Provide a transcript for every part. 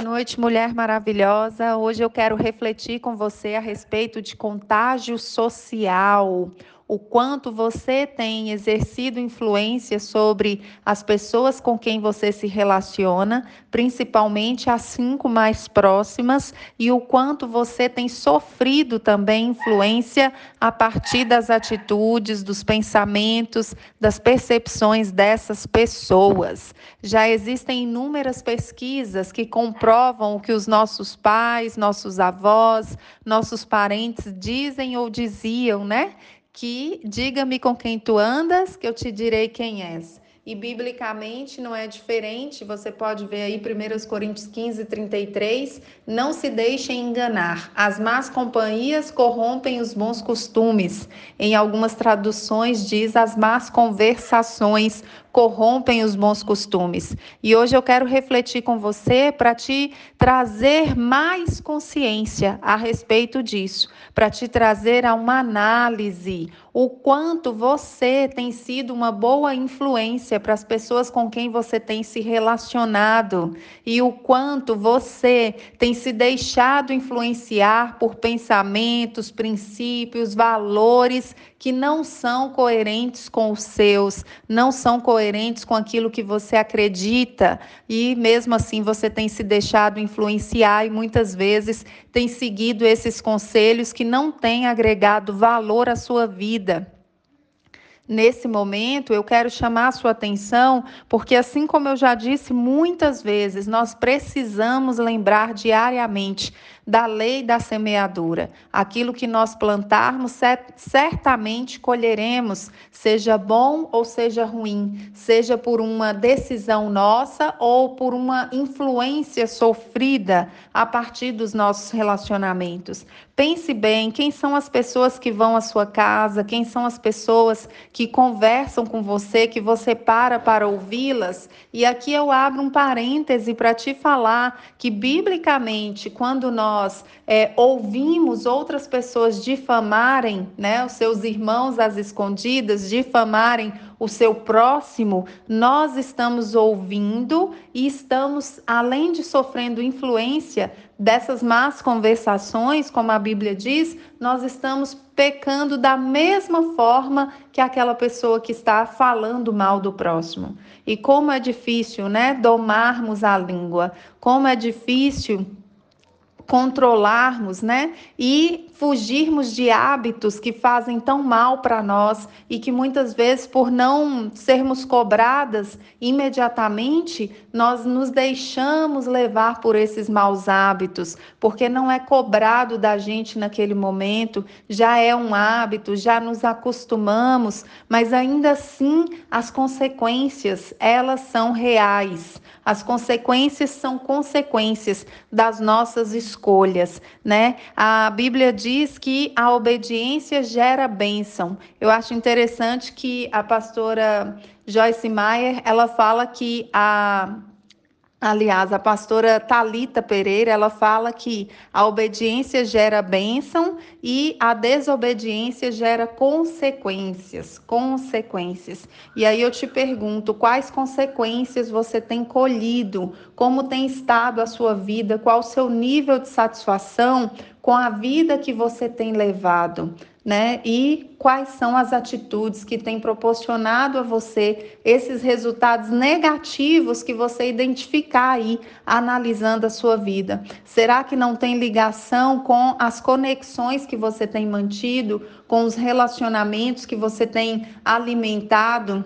noite, mulher maravilhosa. Hoje eu quero refletir com você a respeito de contágio social o quanto você tem exercido influência sobre as pessoas com quem você se relaciona, principalmente as cinco mais próximas, e o quanto você tem sofrido também influência a partir das atitudes, dos pensamentos, das percepções dessas pessoas. Já existem inúmeras pesquisas que comprovam o que os nossos pais, nossos avós, nossos parentes dizem ou diziam, né? Que diga-me com quem tu andas, que eu te direi quem és. E biblicamente não é diferente, você pode ver aí 1 Coríntios 15, 33. Não se deixem enganar, as más companhias corrompem os bons costumes. Em algumas traduções diz as más conversações corrompem os bons costumes. E hoje eu quero refletir com você para te trazer mais consciência a respeito disso, para te trazer a uma análise o quanto você tem sido uma boa influência para as pessoas com quem você tem se relacionado e o quanto você tem se deixado influenciar por pensamentos, princípios, valores que não são coerentes com os seus, não são coerentes com aquilo que você acredita e mesmo assim você tem se deixado influenciar e muitas vezes tem seguido esses conselhos que não têm agregado valor à sua vida. Nesse momento, eu quero chamar a sua atenção, porque, assim como eu já disse muitas vezes, nós precisamos lembrar diariamente da lei da semeadura. Aquilo que nós plantarmos, certamente colheremos, seja bom ou seja ruim, seja por uma decisão nossa ou por uma influência sofrida a partir dos nossos relacionamentos. Pense bem, quem são as pessoas que vão à sua casa, quem são as pessoas que conversam com você, que você para para ouvi-las. E aqui eu abro um parêntese para te falar que, biblicamente, quando nós é, ouvimos outras pessoas difamarem, né, os seus irmãos às escondidas, difamarem o seu próximo, nós estamos ouvindo e estamos, além de sofrendo influência dessas más conversações, como a Bíblia diz, nós estamos pecando da mesma forma que aquela pessoa que está falando mal do próximo. E como é difícil, né, domarmos a língua, como é difícil controlarmos, né? E fugirmos de hábitos que fazem tão mal para nós e que muitas vezes, por não sermos cobradas imediatamente, nós nos deixamos levar por esses maus hábitos, porque não é cobrado da gente naquele momento, já é um hábito, já nos acostumamos, mas ainda assim as consequências, elas são reais. As consequências são consequências das nossas escolhas, né? A Bíblia diz que a obediência gera bênção. Eu acho interessante que a pastora Joyce Meyer, ela fala que a Aliás, a pastora Talita Pereira, ela fala que a obediência gera bênção e a desobediência gera consequências, consequências. E aí eu te pergunto, quais consequências você tem colhido? Como tem estado a sua vida? Qual o seu nível de satisfação com a vida que você tem levado? Né? E quais são as atitudes que têm proporcionado a você esses resultados negativos que você identificar aí analisando a sua vida? Será que não tem ligação com as conexões que você tem mantido, com os relacionamentos que você tem alimentado?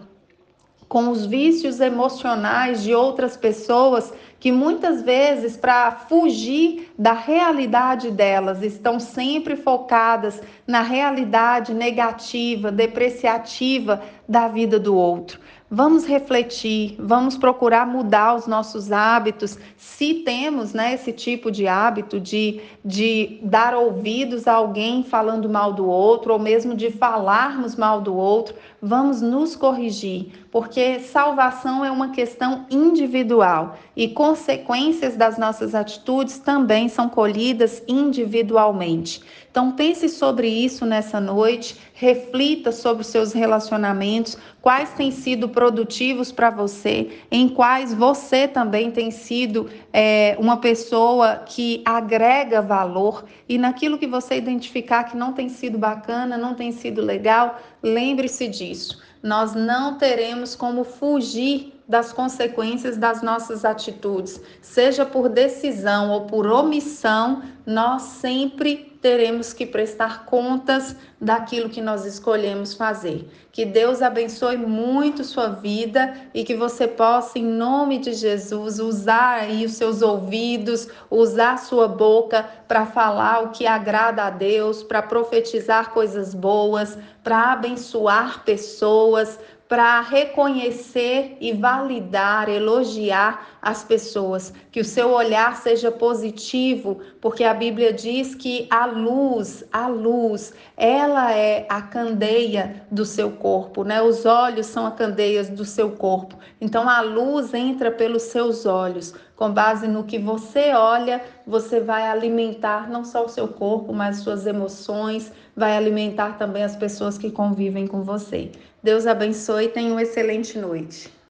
com os vícios emocionais de outras pessoas que muitas vezes, para fugir da realidade delas, estão sempre focadas na realidade negativa, depreciativa da vida do outro. Vamos refletir, vamos procurar mudar os nossos hábitos, se temos né, esse tipo de hábito de, de dar ouvidos a alguém falando mal do outro, ou mesmo de falarmos mal do outro, vamos nos corrigir, porque salvação é uma questão individual e consequências das nossas atitudes também são colhidas individualmente. Então pense sobre isso nessa noite, reflita sobre os seus relacionamentos, quais têm sido produtivos para você, em quais você também tem sido é, uma pessoa que agrega valor e naquilo que você identificar que não tem sido bacana, não tem sido legal, lembre-se disso. Nós não teremos como fugir das consequências das nossas atitudes, seja por decisão ou por omissão, nós sempre teremos que prestar contas daquilo que nós escolhemos fazer. Que Deus abençoe muito sua vida e que você possa, em nome de Jesus, usar aí os seus ouvidos, usar sua boca para falar o que agrada a Deus, para profetizar coisas boas, para abençoar pessoas, para reconhecer e validar, elogiar as pessoas, que o seu olhar seja positivo, porque a Bíblia diz que a luz, a luz, ela é a candeia do seu corpo, né? Os olhos são a candeias do seu corpo. Então a luz entra pelos seus olhos. Com base no que você olha, você vai alimentar não só o seu corpo, mas suas emoções, vai alimentar também as pessoas que convivem com você. Deus abençoe e tenha uma excelente noite.